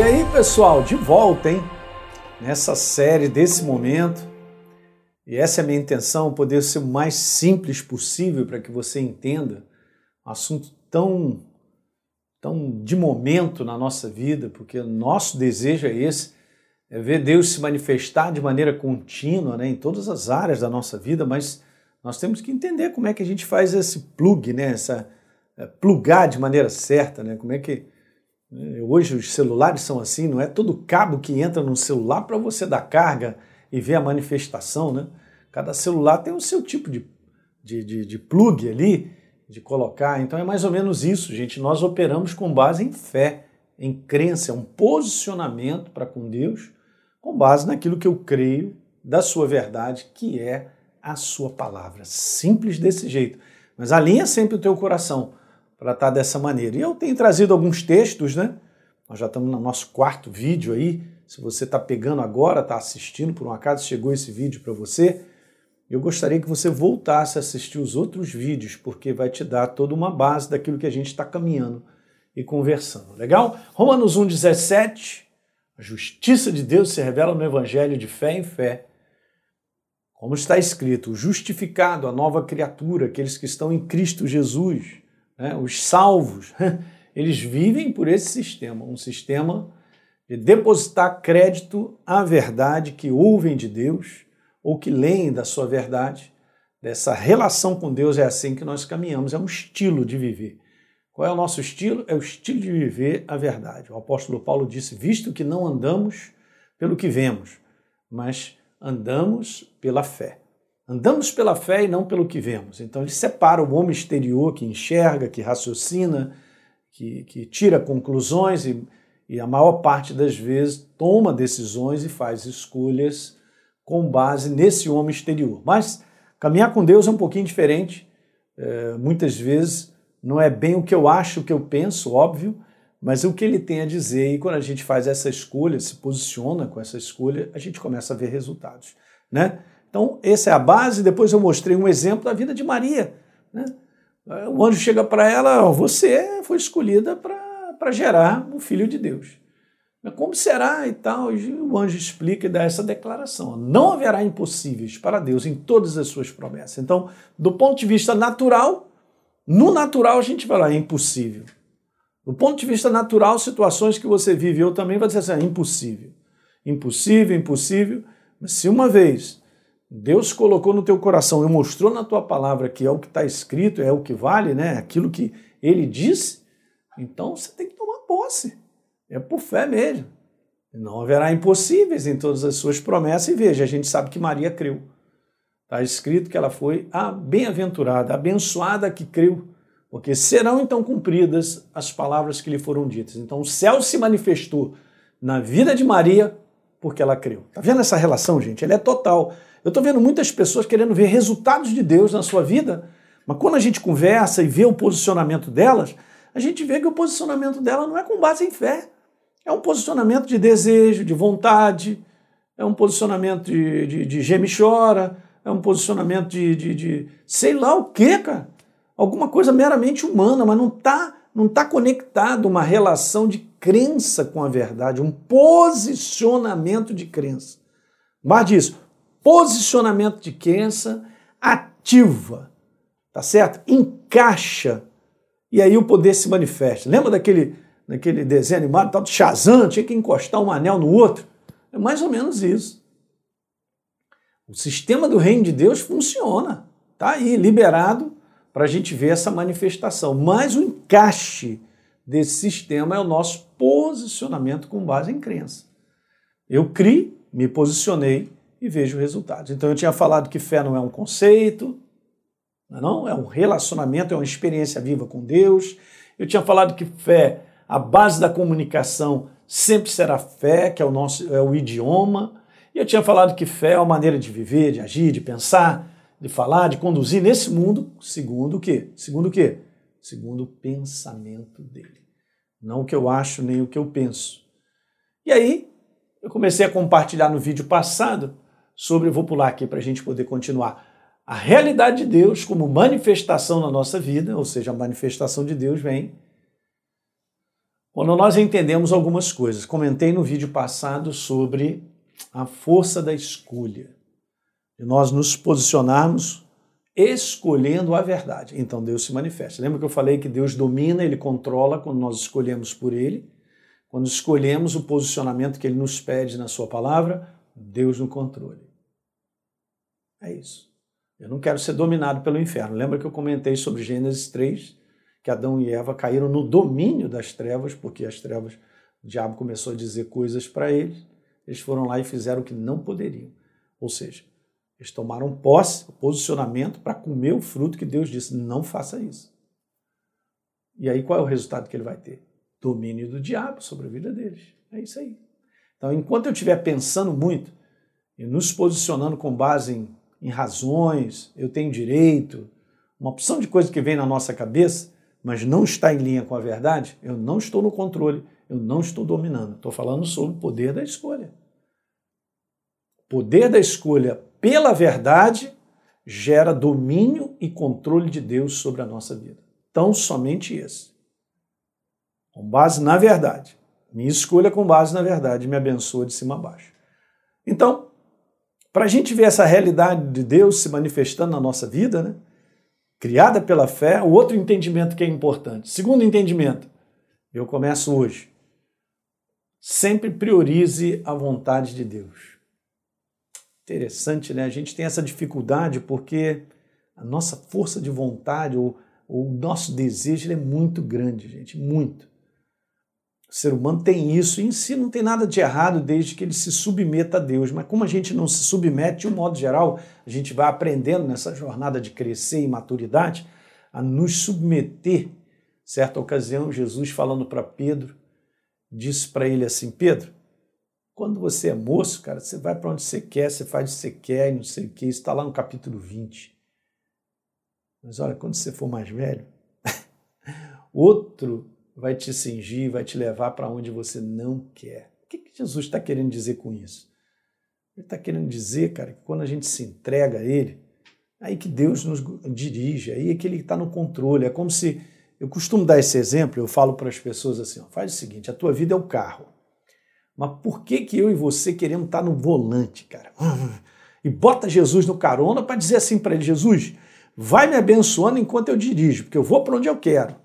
E aí, pessoal, de volta, hein? Nessa série desse momento. E essa é a minha intenção, poder ser o mais simples possível para que você entenda um assunto tão tão de momento na nossa vida, porque nosso desejo é esse, é ver Deus se manifestar de maneira contínua, né, em todas as áreas da nossa vida, mas nós temos que entender como é que a gente faz esse plug, né, essa é, plugar de maneira certa, né, como é que Hoje os celulares são assim, não é todo cabo que entra no celular para você dar carga e ver a manifestação, né? Cada celular tem o seu tipo de, de, de, de plug ali, de colocar. Então é mais ou menos isso, gente. Nós operamos com base em fé, em crença, é um posicionamento para com Deus, com base naquilo que eu creio da sua verdade, que é a sua palavra. Simples desse jeito. Mas alinha sempre o teu coração para estar dessa maneira. E eu tenho trazido alguns textos, né? Nós já estamos no nosso quarto vídeo aí. Se você está pegando agora, está assistindo, por um acaso chegou esse vídeo para você, eu gostaria que você voltasse a assistir os outros vídeos, porque vai te dar toda uma base daquilo que a gente está caminhando e conversando. Legal? Romanos 1,17. A justiça de Deus se revela no Evangelho de fé em fé. Como está escrito, justificado, a nova criatura, aqueles que estão em Cristo Jesus, né? os salvos, eles vivem por esse sistema, um sistema de depositar crédito à verdade que ouvem de Deus ou que leem da sua verdade, dessa relação com Deus, é assim que nós caminhamos, é um estilo de viver. Qual é o nosso estilo? É o estilo de viver a verdade. O apóstolo Paulo disse: visto que não andamos pelo que vemos, mas andamos pela fé. Andamos pela fé e não pelo que vemos. Então ele separa o homem exterior que enxerga, que raciocina, que, que tira conclusões e, e a maior parte das vezes toma decisões e faz escolhas com base nesse homem exterior. Mas caminhar com Deus é um pouquinho diferente. É, muitas vezes não é bem o que eu acho, o que eu penso, óbvio, mas o que ele tem a dizer. E quando a gente faz essa escolha, se posiciona com essa escolha, a gente começa a ver resultados. Né? Então, essa é a base. Depois eu mostrei um exemplo da vida de Maria. Né? O anjo chega para ela: Você foi escolhida para gerar o filho de Deus. Como será e tal? E o anjo explica e dá essa declaração. Não haverá impossíveis para Deus em todas as suas promessas. Então, do ponto de vista natural, no natural a gente vai lá, é impossível. Do ponto de vista natural, situações que você vive, eu também vou dizer assim, é impossível. Impossível, impossível. Mas se uma vez Deus colocou no teu coração e mostrou na tua palavra que é o que está escrito, é o que vale, né? Aquilo que ele disse, então você tem que tomar posse. É por fé mesmo. Não haverá impossíveis em todas as suas promessas. E veja, a gente sabe que Maria creu. Está escrito que ela foi a bem-aventurada, abençoada que creu, porque serão então cumpridas as palavras que lhe foram ditas. Então o céu se manifestou na vida de Maria porque ela creu. Está vendo essa relação, gente? Ela é total. Eu estou vendo muitas pessoas querendo ver resultados de Deus na sua vida, mas quando a gente conversa e vê o posicionamento delas, a gente vê que o posicionamento dela não é com base em fé. É um posicionamento de desejo, de vontade, é um posicionamento de, de, de geme chora, é um posicionamento de, de, de sei lá o que, cara. Alguma coisa meramente humana, mas não está não tá conectado uma relação de crença com a verdade, um posicionamento de crença. Mas disso, posicionamento de crença ativa, tá certo? Encaixa e aí o poder se manifesta. Lembra daquele naquele desenho animado, tal de Shazam, tinha que encostar um anel no outro. É mais ou menos isso. O sistema do reino de Deus funciona. Está aí, liberado para a gente ver essa manifestação. Mas o encaixe desse sistema é o nosso posicionamento com base em crença. Eu criei, me posicionei e vejo resultados. Então eu tinha falado que fé não é um conceito, não é, é um relacionamento, é uma experiência viva com Deus. Eu tinha falado que fé a base da comunicação sempre será fé, que é o nosso é o idioma. E eu tinha falado que fé é uma maneira de viver, de agir, de pensar, de falar, de conduzir nesse mundo, segundo o quê? Segundo o quê? Segundo o pensamento dele. Não o que eu acho nem o que eu penso. E aí, eu comecei a compartilhar no vídeo passado sobre, vou pular aqui para a gente poder continuar, a realidade de Deus como manifestação na nossa vida, ou seja, a manifestação de Deus vem Quando nós entendemos algumas coisas, comentei no vídeo passado sobre a força da escolha. E nós nos posicionarmos escolhendo a verdade. Então Deus se manifesta. Lembra que eu falei que Deus domina, ele controla quando nós escolhemos por ele? Quando escolhemos o posicionamento que ele nos pede na sua palavra, Deus no controle. É isso. Eu não quero ser dominado pelo inferno. Lembra que eu comentei sobre Gênesis 3, que Adão e Eva caíram no domínio das trevas, porque as trevas, o diabo começou a dizer coisas para eles, eles foram lá e fizeram o que não poderiam. Ou seja, eles tomaram posse, posicionamento para comer o fruto que Deus disse: não faça isso. E aí qual é o resultado que ele vai ter? Domínio do diabo sobre a vida deles. É isso aí. Então, enquanto eu estiver pensando muito e nos posicionando com base em, em razões, eu tenho direito, uma opção de coisa que vem na nossa cabeça, mas não está em linha com a verdade, eu não estou no controle, eu não estou dominando. Estou falando sobre o poder da escolha. Poder da escolha pela verdade gera domínio e controle de Deus sobre a nossa vida. Tão somente esse. Com base na verdade. Minha escolha com base na verdade me abençoa de cima a baixo. Então, para a gente ver essa realidade de Deus se manifestando na nossa vida, né? criada pela fé, o outro entendimento que é importante. Segundo entendimento, eu começo hoje. Sempre priorize a vontade de Deus. Interessante, né? A gente tem essa dificuldade porque a nossa força de vontade, ou o nosso desejo, é muito grande, gente, muito. O ser humano tem isso, e em si não tem nada de errado desde que ele se submeta a Deus. Mas como a gente não se submete, de um modo geral, a gente vai aprendendo nessa jornada de crescer e maturidade a nos submeter. Certa ocasião, Jesus falando para Pedro, disse para ele assim: Pedro, quando você é moço, cara, você vai para onde você quer, você faz o que você quer e não sei o que. Isso está lá no capítulo 20. Mas olha, quando você for mais velho, outro vai te cingir, vai te levar para onde você não quer. O que, que Jesus está querendo dizer com isso? Ele está querendo dizer, cara, que quando a gente se entrega a Ele, aí que Deus nos dirige, aí é que Ele está no controle. É como se. Eu costumo dar esse exemplo, eu falo para as pessoas assim: ó, faz o seguinte, a tua vida é o carro. Mas por que, que eu e você queremos estar no volante, cara? E bota Jesus no carona para dizer assim para ele: Jesus, vai me abençoando enquanto eu dirijo, porque eu vou para onde eu quero.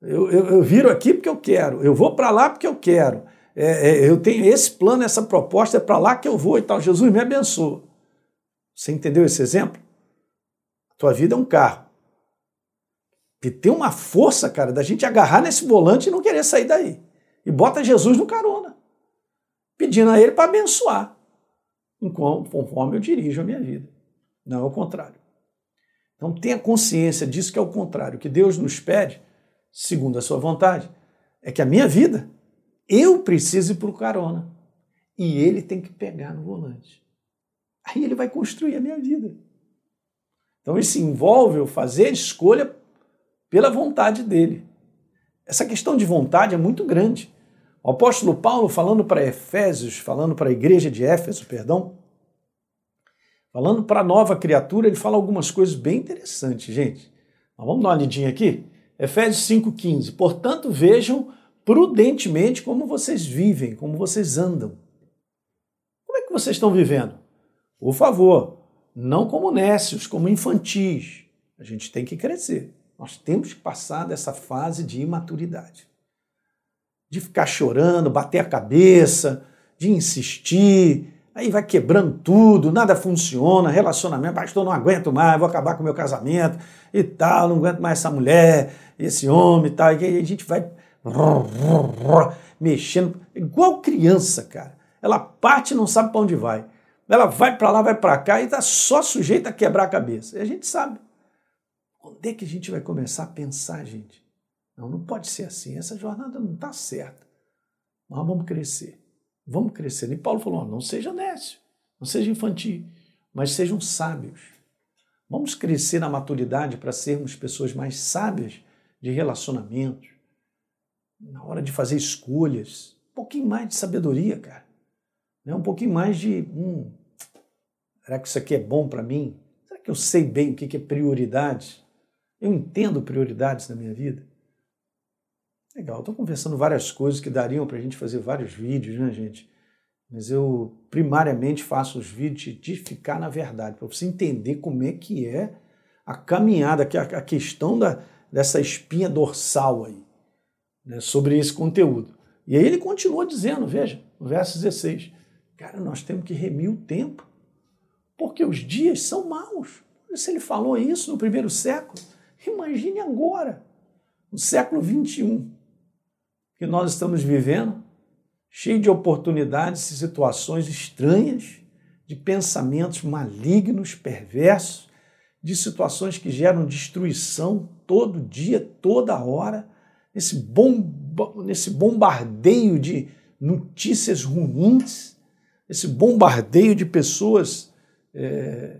Eu, eu, eu, viro aqui porque eu quero, eu vou para lá porque eu quero. É, é, eu tenho esse plano, essa proposta, é para lá que eu vou e tal. Jesus me abençoa. Você entendeu esse exemplo? A tua vida é um carro. E tem uma força, cara, da gente agarrar nesse volante e não querer sair daí. E bota Jesus no carona pedindo a Ele para abençoar, conforme eu dirijo a minha vida. Não é o contrário. Então tenha consciência disso que é o contrário. O que Deus nos pede, segundo a sua vontade, é que a minha vida, eu preciso ir para o carona. E ele tem que pegar no volante. Aí ele vai construir a minha vida. Então isso envolve eu fazer a escolha pela vontade dele. Essa questão de vontade é muito grande. O apóstolo Paulo, falando para Efésios, falando para a igreja de Éfeso, perdão, falando para a nova criatura, ele fala algumas coisas bem interessantes, gente. Mas vamos dar uma lidinha aqui? Efésios 5,15. Portanto, vejam prudentemente como vocês vivem, como vocês andam. Como é que vocês estão vivendo? Por favor, não como nécios, como infantis. A gente tem que crescer. Nós temos que passar dessa fase de imaturidade de ficar chorando, bater a cabeça, de insistir, aí vai quebrando tudo, nada funciona, relacionamento, pastor, não aguento mais, vou acabar com o meu casamento e tal, não aguento mais essa mulher, esse homem e tal, e aí a gente vai mexendo, igual criança, cara. Ela parte e não sabe para onde vai. Ela vai para lá, vai para cá e está só sujeita a quebrar a cabeça. E a gente sabe. Onde é que a gente vai começar a pensar, gente? Não, não pode ser assim. Essa jornada não está certa. Nós vamos crescer. Vamos crescer. E Paulo falou: não seja nécio, não seja infantil, mas sejam sábios. Vamos crescer na maturidade para sermos pessoas mais sábias de relacionamentos, na hora de fazer escolhas. Um pouquinho mais de sabedoria, cara. Né? Um pouquinho mais de. Hum, será que isso aqui é bom para mim? Será que eu sei bem o que é prioridade? Eu entendo prioridades na minha vida? Legal, estou conversando várias coisas que dariam para a gente fazer vários vídeos, né, gente? Mas eu primariamente faço os vídeos de edificar na verdade, para você entender como é que é a caminhada, a questão da, dessa espinha dorsal aí, né, sobre esse conteúdo. E aí ele continua dizendo, veja, no verso 16, cara, nós temos que remir o tempo, porque os dias são maus. Se ele falou isso no primeiro século, imagine agora, no século 21, que nós estamos vivendo, cheio de oportunidades e situações estranhas, de pensamentos malignos, perversos, de situações que geram destruição todo dia, toda hora, nesse, bomba, nesse bombardeio de notícias ruins, esse bombardeio de pessoas é,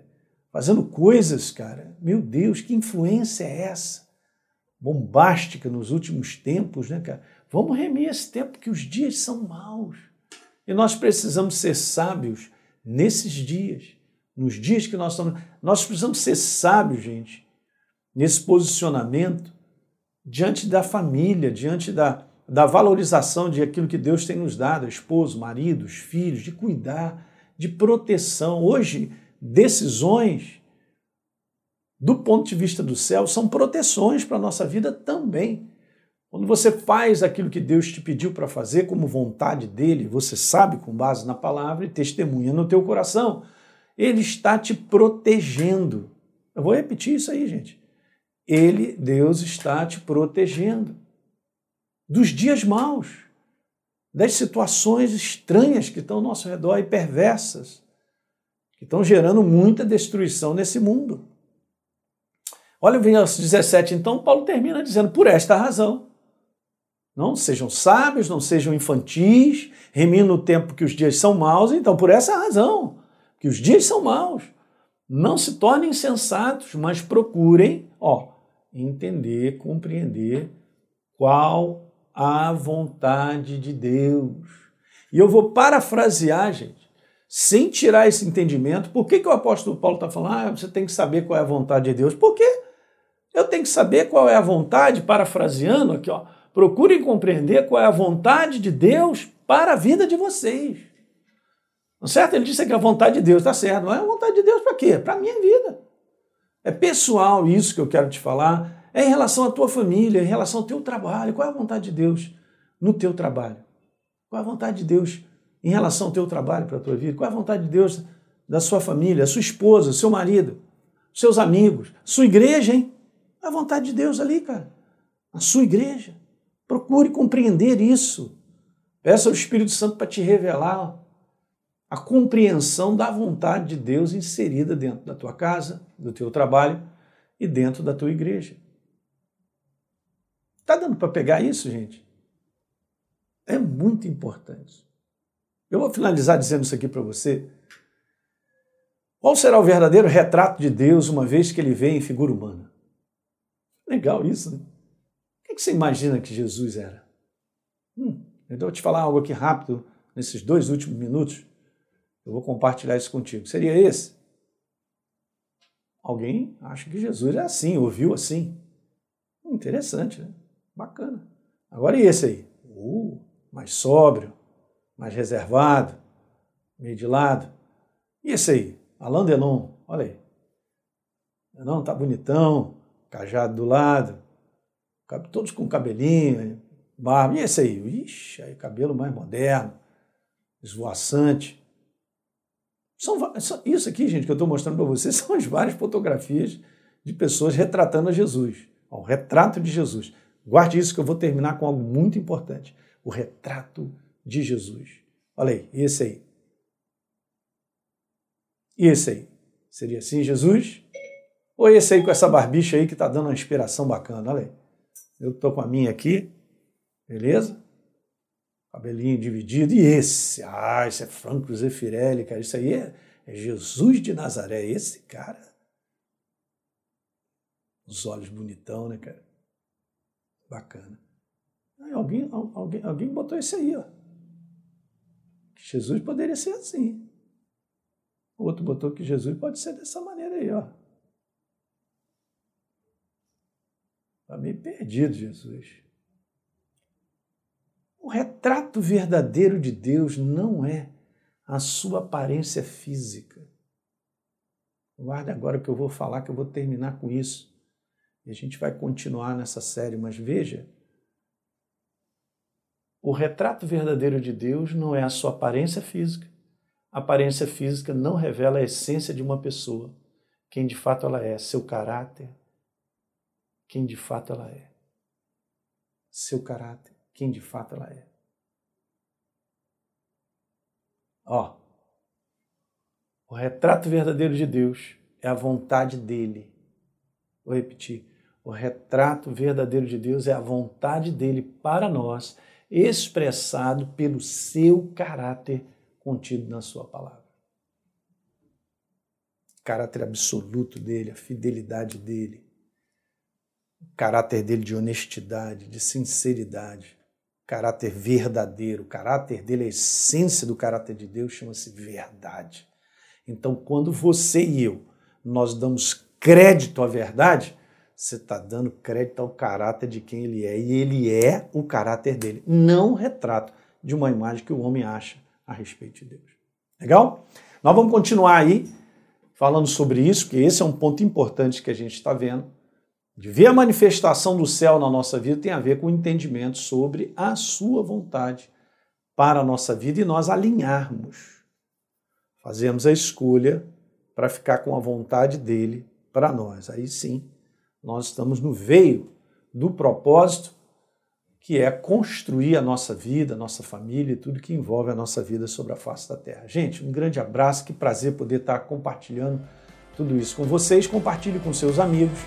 fazendo coisas, cara. Meu Deus, que influência é essa? Bombástica nos últimos tempos, né, cara? Vamos remir esse tempo que os dias são maus. E nós precisamos ser sábios nesses dias, nos dias que nós estamos. Nós precisamos ser sábios, gente, nesse posicionamento diante da família, diante da, da valorização de aquilo que Deus tem nos dado, esposo, maridos, filhos, de cuidar, de proteção. Hoje, decisões do ponto de vista do céu são proteções para a nossa vida também. Quando você faz aquilo que Deus te pediu para fazer como vontade dele, você sabe com base na palavra e testemunha no teu coração, ele está te protegendo. Eu vou repetir isso aí, gente. Ele, Deus, está te protegendo dos dias maus, das situações estranhas que estão ao nosso redor e perversas, que estão gerando muita destruição nesse mundo. Olha o verso 17, então, Paulo termina dizendo: por esta razão, não sejam sábios, não sejam infantis, remindo o tempo que os dias são maus, então, por essa razão, que os dias são maus, não se tornem insensatos, mas procurem, ó, entender, compreender qual a vontade de Deus. E eu vou parafrasear, gente, sem tirar esse entendimento. Por que, que o apóstolo Paulo está falando? Ah, você tem que saber qual é a vontade de Deus. Por quê? Eu tenho que saber qual é a vontade, parafraseando aqui, ó. Procurem compreender qual é a vontade de Deus para a vida de vocês. Não é certo? Ele disse que a vontade de Deus está certo. É a vontade de Deus para quê? Para a minha vida. É pessoal isso que eu quero te falar. É em relação à tua família, em relação ao teu trabalho. Qual é a vontade de Deus no teu trabalho? Qual é a vontade de Deus em relação ao teu trabalho para a tua vida? Qual é a vontade de Deus da sua família, sua esposa, seu marido, seus amigos, sua igreja, hein? A vontade de Deus ali, cara. A sua igreja. Procure compreender isso. Peça ao Espírito Santo para te revelar a compreensão da vontade de Deus inserida dentro da tua casa, do teu trabalho e dentro da tua igreja. Está dando para pegar isso, gente? É muito importante. Eu vou finalizar dizendo isso aqui para você. Qual será o verdadeiro retrato de Deus uma vez que ele vem em figura humana? Legal isso, né? Que você imagina que Jesus era? Hum, então, eu vou te falar algo aqui rápido, nesses dois últimos minutos. Eu vou compartilhar isso contigo. Seria esse? Alguém acha que Jesus é assim, ouviu assim. Hum, interessante, né? Bacana. Agora e esse aí? Uh, mais sóbrio, mais reservado, meio de lado. E esse aí? Alain Delon, olha aí. Não, tá bonitão, cajado do lado, todos com cabelinho, barba. E esse aí? Ixi, aí cabelo mais moderno, esvoaçante. São, isso aqui, gente, que eu estou mostrando para vocês, são as várias fotografias de pessoas retratando a Jesus. o retrato de Jesus. Guarde isso que eu vou terminar com algo muito importante. O retrato de Jesus. Olha aí, esse aí. E esse aí? Seria assim, Jesus? Ou esse aí com essa barbicha aí que está dando uma inspiração bacana? Olha aí. Eu estou com a minha aqui, beleza? Cabelinho dividido. E esse? Ah, esse é Franco Zeffirelli, cara. Isso aí é, é Jesus de Nazaré. Esse cara. Os olhos bonitão, né, cara? Bacana. Aí alguém, alguém, alguém botou esse aí, ó. Que Jesus poderia ser assim. O outro botou que Jesus pode ser dessa maneira aí, ó. Está meio perdido, Jesus. O retrato verdadeiro de Deus não é a sua aparência física. Guarde agora que eu vou falar, que eu vou terminar com isso. E a gente vai continuar nessa série, mas veja, o retrato verdadeiro de Deus não é a sua aparência física. A aparência física não revela a essência de uma pessoa, quem de fato ela é, seu caráter, quem de fato ela é. Seu caráter, quem de fato ela é. Ó, o retrato verdadeiro de Deus é a vontade dele. Vou repetir. O retrato verdadeiro de Deus é a vontade dele para nós, expressado pelo seu caráter contido na sua palavra. O caráter absoluto dele, a fidelidade dele, o caráter dele de honestidade, de sinceridade, caráter verdadeiro, o caráter dele, a essência do caráter de Deus chama-se verdade. Então, quando você e eu nós damos crédito à verdade, você está dando crédito ao caráter de quem ele é. E ele é o caráter dele, não o retrato de uma imagem que o homem acha a respeito de Deus. Legal? Nós vamos continuar aí falando sobre isso, porque esse é um ponto importante que a gente está vendo. De ver a manifestação do céu na nossa vida tem a ver com o entendimento sobre a sua vontade para a nossa vida e nós alinharmos fazemos a escolha para ficar com a vontade dele para nós. Aí sim, nós estamos no veio do propósito que é construir a nossa vida, a nossa família e tudo que envolve a nossa vida sobre a face da terra. Gente, um grande abraço, que prazer poder estar compartilhando tudo isso com vocês. Compartilhe com seus amigos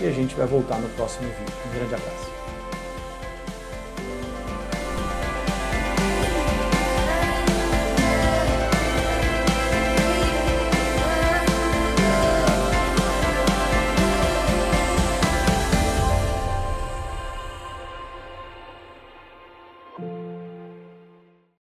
e a gente vai voltar no próximo vídeo. Um grande abraço.